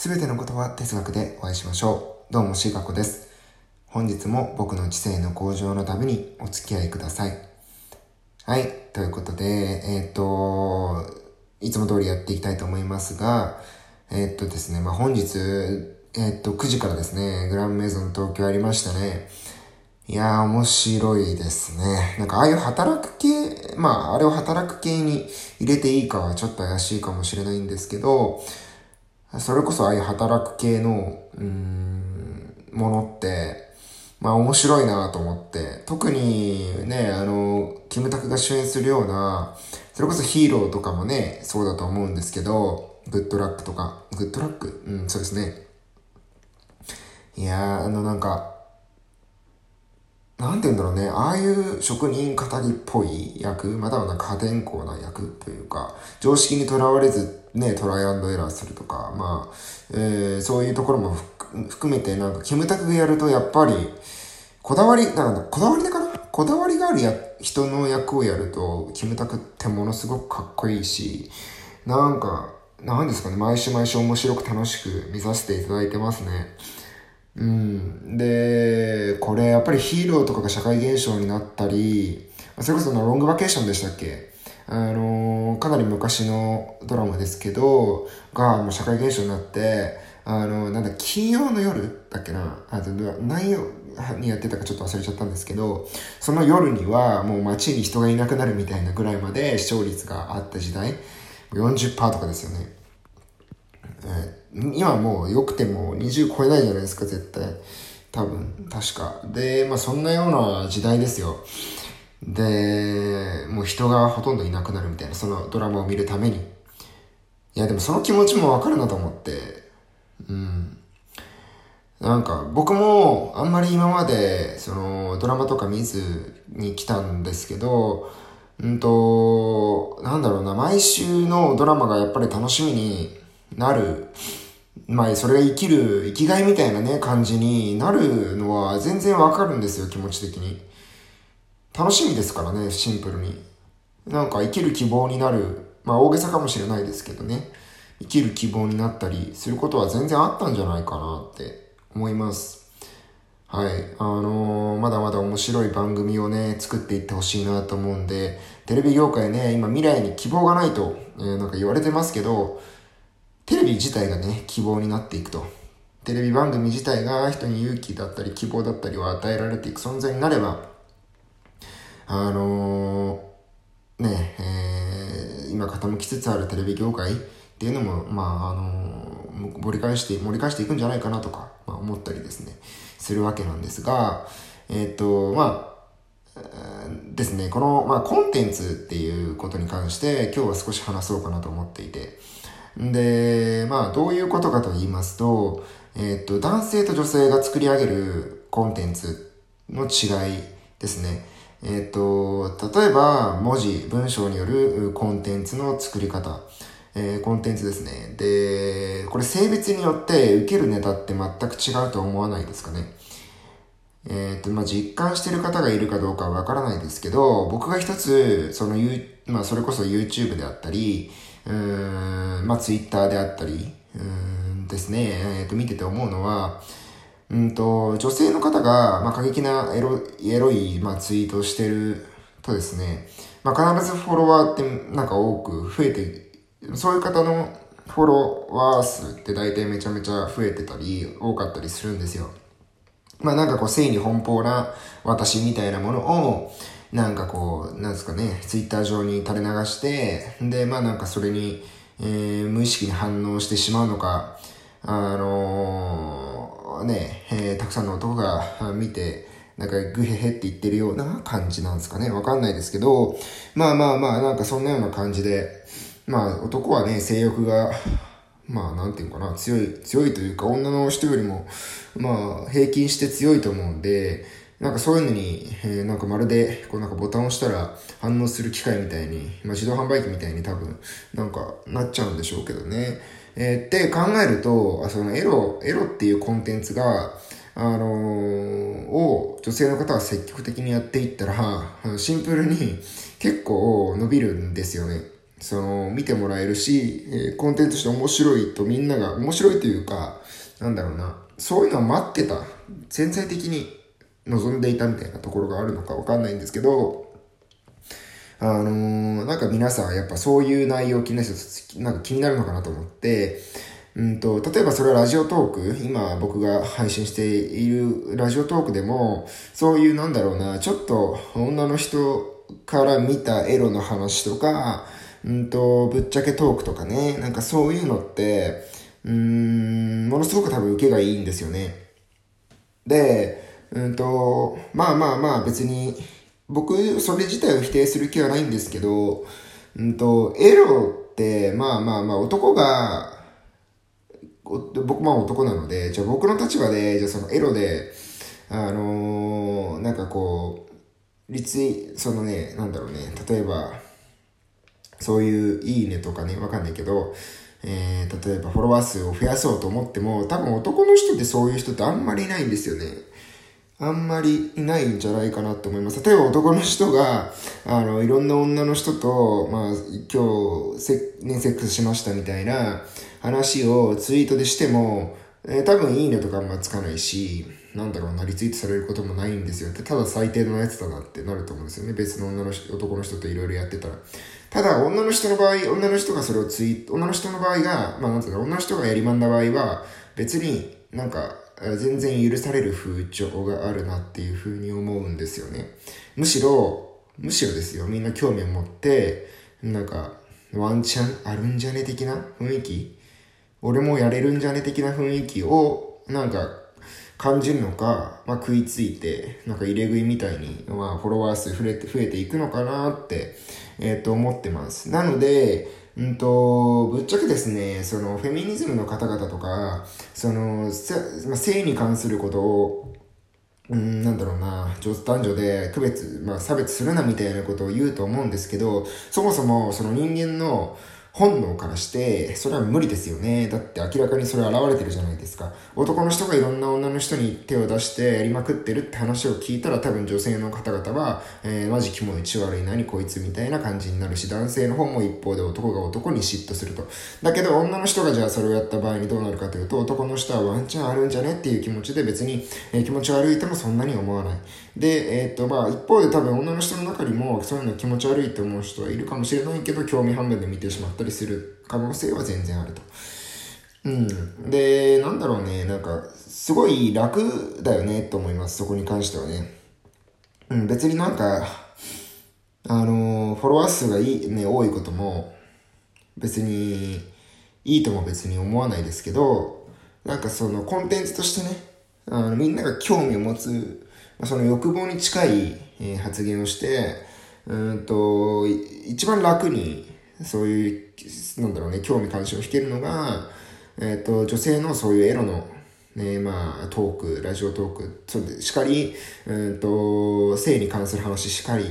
すべてのことは哲学でお会いしましょう。どうも、しがこです。本日も僕の知性の向上のためにお付き合いください。はい。ということで、えっ、と、いつも通りやっていきたいと思いますが、えっ、とですね、まあ、本日、えっ、と、9時からですね、グランメゾン東京ありましたね。いやー、面白いですね。なんか、ああいう働く系、まあ、あれを働く系に入れていいかはちょっと怪しいかもしれないんですけど、それこそああいう働く系の、うん、ものって、まあ面白いなと思って、特にね、あの、キムタクが主演するような、それこそヒーローとかもね、そうだと思うんですけど、グッドラックとか、グッドラック？うん、そうですね。いやー、あのなんか、なんて言うんだろうね、ああいう職人語りっぽい役、またはなんか破天荒な役というか、常識にとらわれずね、トライアンドエラーするとか、まあ、えー、そういうところも含めて、なんか、キムタクがやると、やっぱり、こだわり、なんだ、こだわりだかなこだわりがあるや人の役をやると、キムタクってものすごくかっこいいし、なんか、なんですかね、毎週毎週面白く楽しく見させていただいてますね。うん。で、これやっぱりヒーローとかが社会現象になったり、それこそのロングバケーションでしたっけあのー、かなり昔のドラマですけど、がもう社会現象になって、あのー、なんだ、金曜の夜だっけなあと、何曜にやってたかちょっと忘れちゃったんですけど、その夜にはもう街に人がいなくなるみたいなぐらいまで視聴率があった時代、40%とかですよね。え今もう良くても20超えないじゃないですか、絶対。多分、確か。で、まあそんなような時代ですよ。で、もう人がほとんどいなくなるみたいな、そのドラマを見るために。いや、でもその気持ちもわかるなと思って。うん。なんか、僕もあんまり今まで、その、ドラマとか見ずに来たんですけど、うんと、なんだろうな、毎週のドラマがやっぱり楽しみになるまあ、それが生きる、生きがいみたいなね、感じになるのは全然わかるんですよ、気持ち的に。楽しみですからね、シンプルに。なんか生きる希望になる、まあ大げさかもしれないですけどね、生きる希望になったりすることは全然あったんじゃないかなって思います。はい。あのー、まだまだ面白い番組をね、作っていってほしいなと思うんで、テレビ業界ね、今未来に希望がないと、えー、なんか言われてますけど、テレビ自体がね、希望になっていくと。テレビ番組自体が人に勇気だったり希望だったりを与えられていく存在になれば、あのー、ね、えー、今傾きつつあるテレビ業界っていうのも、まあ、あのー、盛り返して、盛り返していくんじゃないかなとか、まあ、思ったりですね、するわけなんですが、えっ、と、まあ、ですね、この、まあ、コンテンツっていうことに関して今日は少し話そうかなと思っていて、で、まあ、どういうことかと言いますと、えっ、と、男性と女性が作り上げるコンテンツの違いですね。えっ、と、例えば、文字、文章によるコンテンツの作り方。えー、コンテンツですね。で、これ性別によって受けるネタって全く違うと思わないですかね。えっ、と、まあ、実感してる方がいるかどうかはわからないですけど、僕が一つ、その、まあ、それこそ YouTube であったり、うん、まあ、ツイッターであったり、うんですね、えっ、と、見てて思うのは、うんと、女性の方が、まあ、過激なエロエロい、まあ、ツイートをしてるとですね、まあ、必ずフォロワーってなんか多く増えて、そういう方のフォロワー数って大体めちゃめちゃ増えてたり、多かったりするんですよ。まあなんかこう、性に奔放な私みたいなものを、なんかこう、なんですかね、ツイッター上に垂れ流して、で、まあなんかそれに、えー、無意識に反応してしまうのか、あのー、ね、えー、たくさんの男が見て、なんかグヘヘって言ってるような感じなんですかね。わかんないですけど、まあまあまあ、なんかそんなような感じで、まあ男はね、性欲が、まあなんていうかな、強い、強いというか女の人よりも、まあ平均して強いと思うんで、なんかそういうのに、えー、なんかまるで、こうなんかボタンを押したら反応する機械みたいに、まあ自動販売機みたいに多分、なんかなっちゃうんでしょうけどね。えー、って考えると、そのエロ、エロっていうコンテンツが、あのー、を女性の方が積極的にやっていったら、シンプルに結構伸びるんですよね。その、見てもらえるし、え、コンテンツとして面白いとみんなが、面白いというか、なんだろうな、そういうのを待ってた。潜在的に望んでいたみたいなところがあるのかわかんないんですけど、あのー、なんか皆さんやっぱそういう内容気になる人、なんか気になるのかなと思って、うんと、例えばそれはラジオトーク、今僕が配信しているラジオトークでも、そういうなんだろうな、ちょっと女の人から見たエロの話とか、うんと、ぶっちゃけトークとかね、なんかそういうのって、うん、ものすごく多分受けがいいんですよね。で、うんと、まあまあまあ別に、僕、それ自体を否定する気はないんですけど、うんと、エロって、まあまあまあ男が、僕も男なので、じゃあ僕の立場で、じゃあそのエロで、あのー、なんかこう、リツイ、そのね、なんだろうね、例えば、そういういいねとかね、わかんないけど、えー、例えばフォロワー数を増やそうと思っても、多分男の人ってそういう人ってあんまりいないんですよね。あんまりいないんじゃないかなと思います。例えば男の人が、あの、いろんな女の人と、まあ、今日、セ,、ね、セックスしましたみたいな話をツイートでしても、えー、多分いいねとかあんまつかないし、なんだろうな、リツイートされることもないんですよ。ただ最低のやつだなってなると思うんですよね。別の女の人、男の人といろいろやってたら。ただ、女の人の場合、女の人がそれをツイート、女の人の場合が、まあなんていうの、女の人がやりまんだ場合は、別になんか、全然許される風潮があるなっていうふうに思うんですよね。むしろ、むしろですよ、みんな興味を持って、なんか、ワンチャンあるんじゃね的な雰囲気？俺もやれるんじゃね的な雰囲気を、なんか、感じるのか、まあ、食いついて、なんか入れ食いみたいに、まあ、フォロワー数増えて、増えていくのかなって、えっ、ー、と、思ってます。なので、うんと、ぶっちゃけですね、その、フェミニズムの方々とか、その、性に関することを、うん、なんだろうな、男女で区別、まあ差別するなみたいなことを言うと思うんですけど、そもそもその人間の、本能からして、それは無理ですよね。だって明らかにそれ現れてるじゃないですか。男の人がいろんな女の人に手を出してやりまくってるって話を聞いたら多分女性の方々は、えー、マジキモい血悪い何こいつみたいな感じになるし、男性の方も一方で男が男に嫉妬すると。だけど女の人がじゃあそれをやった場合にどうなるかというと、男の人はワンチャンあるんじゃねっていう気持ちで別に、えー、気持ち悪いともそんなに思わない。で、えー、っと、まあ一方で多分女の人の中にもそういうの気持ち悪いと思う人はいるかもしれないけど、興味半分で見てしまったりする可能性は全然あると。うん。で、なんだろうね、なんか、すごい楽だよね、と思います、そこに関してはね。うん、別になんか、あのフォロワー数がいい、ね、多いことも、別に、いいとも別に思わないですけど、なんかそのコンテンツとしてね、あのみんなが興味を持つ、その欲望に近い、発言をして、うんと、一番楽にそういう、なんだろうね、興味関心を引けるのが、えっ、ー、と、女性のそういうエロの、ね、まあ、トーク、ラジオトーク、そうで、しかり、うんと、性に関する話しかり、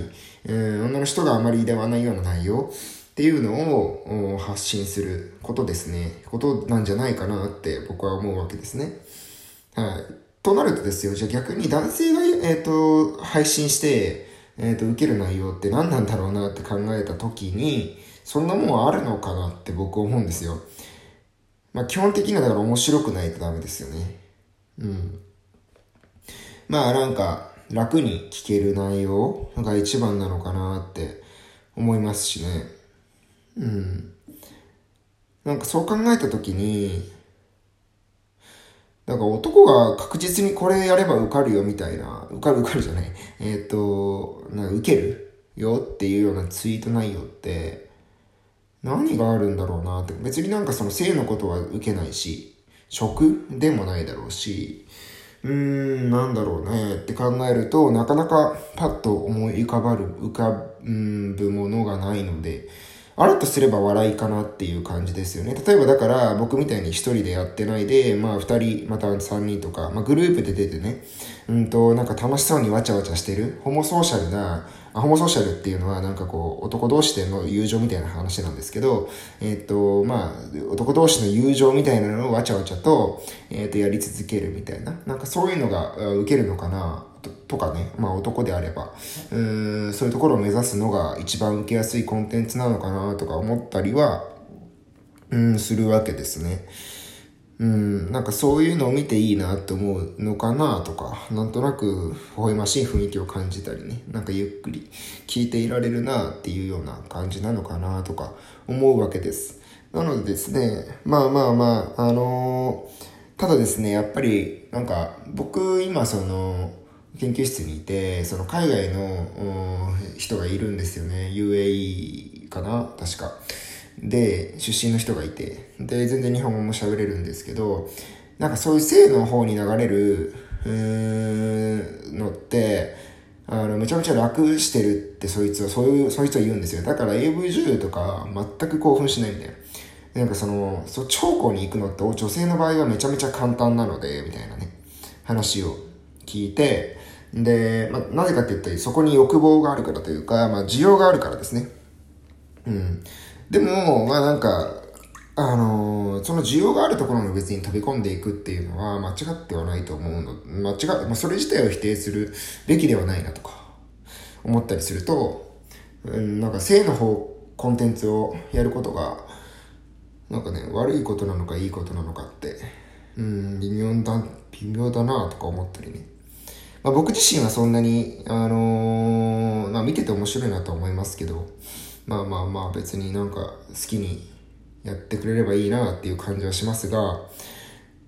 うん、女の人があまりではないような内容っていうのを発信することですね。ことなんじゃないかなって僕は思うわけですね。はい。となるとですよ、じゃあ逆に男性が、えっ、ー、と、配信して、えっ、ー、と、受ける内容って何なんだろうなって考えたときに、そんなもんあるのかなって僕思うんですよ。まあ基本的にはだから面白くないとダメですよね。うん。まあなんか楽に聞ける内容が一番なのかなって思いますしね。うん。なんかそう考えたときに、なんか男が確実にこれやれば受かるよみたいな、受かる受かるじゃない。えっ、ー、と、な受けるよっていうようなツイート内容って、何があるんだろうなって。別になんかその性のことは受けないし、食でもないだろうし、うーん、なんだろうねって考えると、なかなかパッと思い浮かばる、浮かぶものがないので、あるとすれば笑いかなっていう感じですよね。例えばだから僕みたいに一人でやってないで、まあ二人、また三人とか、まあグループで出てね、うんと、なんか楽しそうにわちゃわちゃしてる、ホモソーシャルな、あホモソーシャルっていうのはなんかこう、男同士での友情みたいな話なんですけど、えっ、ー、と、まあ、男同士の友情みたいなのをわちゃわちゃと、えっ、ー、と、やり続けるみたいな、なんかそういうのが受けるのかな、ととかね、まあ男であれば、うーん、そういうところを目指すのが一番受けやすいコンテンツなのかなとか思ったりは、うん、するわけですね。うん、なんかそういうのを見ていいなって思うのかなとか、なんとなく微笑ましい雰囲気を感じたりね、なんかゆっくり聞いていられるなっていうような感じなのかなとか思うわけです。なのでですね、まあまあまあ、あのー、ただですね、やっぱりなんか僕今その研究室にいて、その海外の人がいるんですよね。UAE かな？確か。で、出身の人がいて、で、全然日本語も喋れるんですけど、なんかそういう性の方に流れる、うーのって、あの、めちゃめちゃ楽してるってそいつは、そういう、そいつは言うんですよ。だから AV 女優とか全く興奮しないみたいな。なんかその、そ超高に行くのって女性の場合はめちゃめちゃ簡単なので、みたいなね、話を聞いて、で、まあ、なぜかって言ったらそこに欲望があるからというか、まあ、需要があるからですね。うん。でも、まあなんか、あのー、その需要があるところに別に飛び込んでいくっていうのは間違ってはないと思うの。間違まあ、それ自体を否定するべきではないなとか思ったりすると、うん、なんか性の方、コンテンツをやることが、なんかね、悪いことなのかいいことなのかって、うん、微妙だ、微妙だなとか思ったりね。まあ、僕自身はそんなに、あのー、まあ見てて面白いなと思いますけど、まあまあまあ別になんか好きにやってくれればいいなっていう感じはしますが、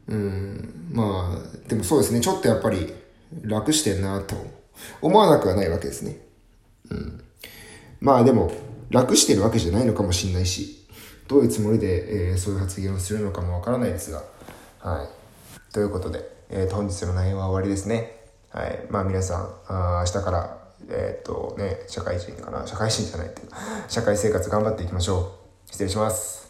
うん、まあ、でもそうですね、ちょっとやっぱり楽してんなと思わなくはないわけですね。うん。まあでも、楽してるわけじゃないのかもしれないし、どういうつもりで、えー、そういう発言をするのかもわからないですが、はい。ということで、えー、本日の内容は終わりですね。はい。まあ皆さん、あ明日からえっ、とね、社会人かな社会人じゃないっていう社会生活頑張っていきましょう。失礼します。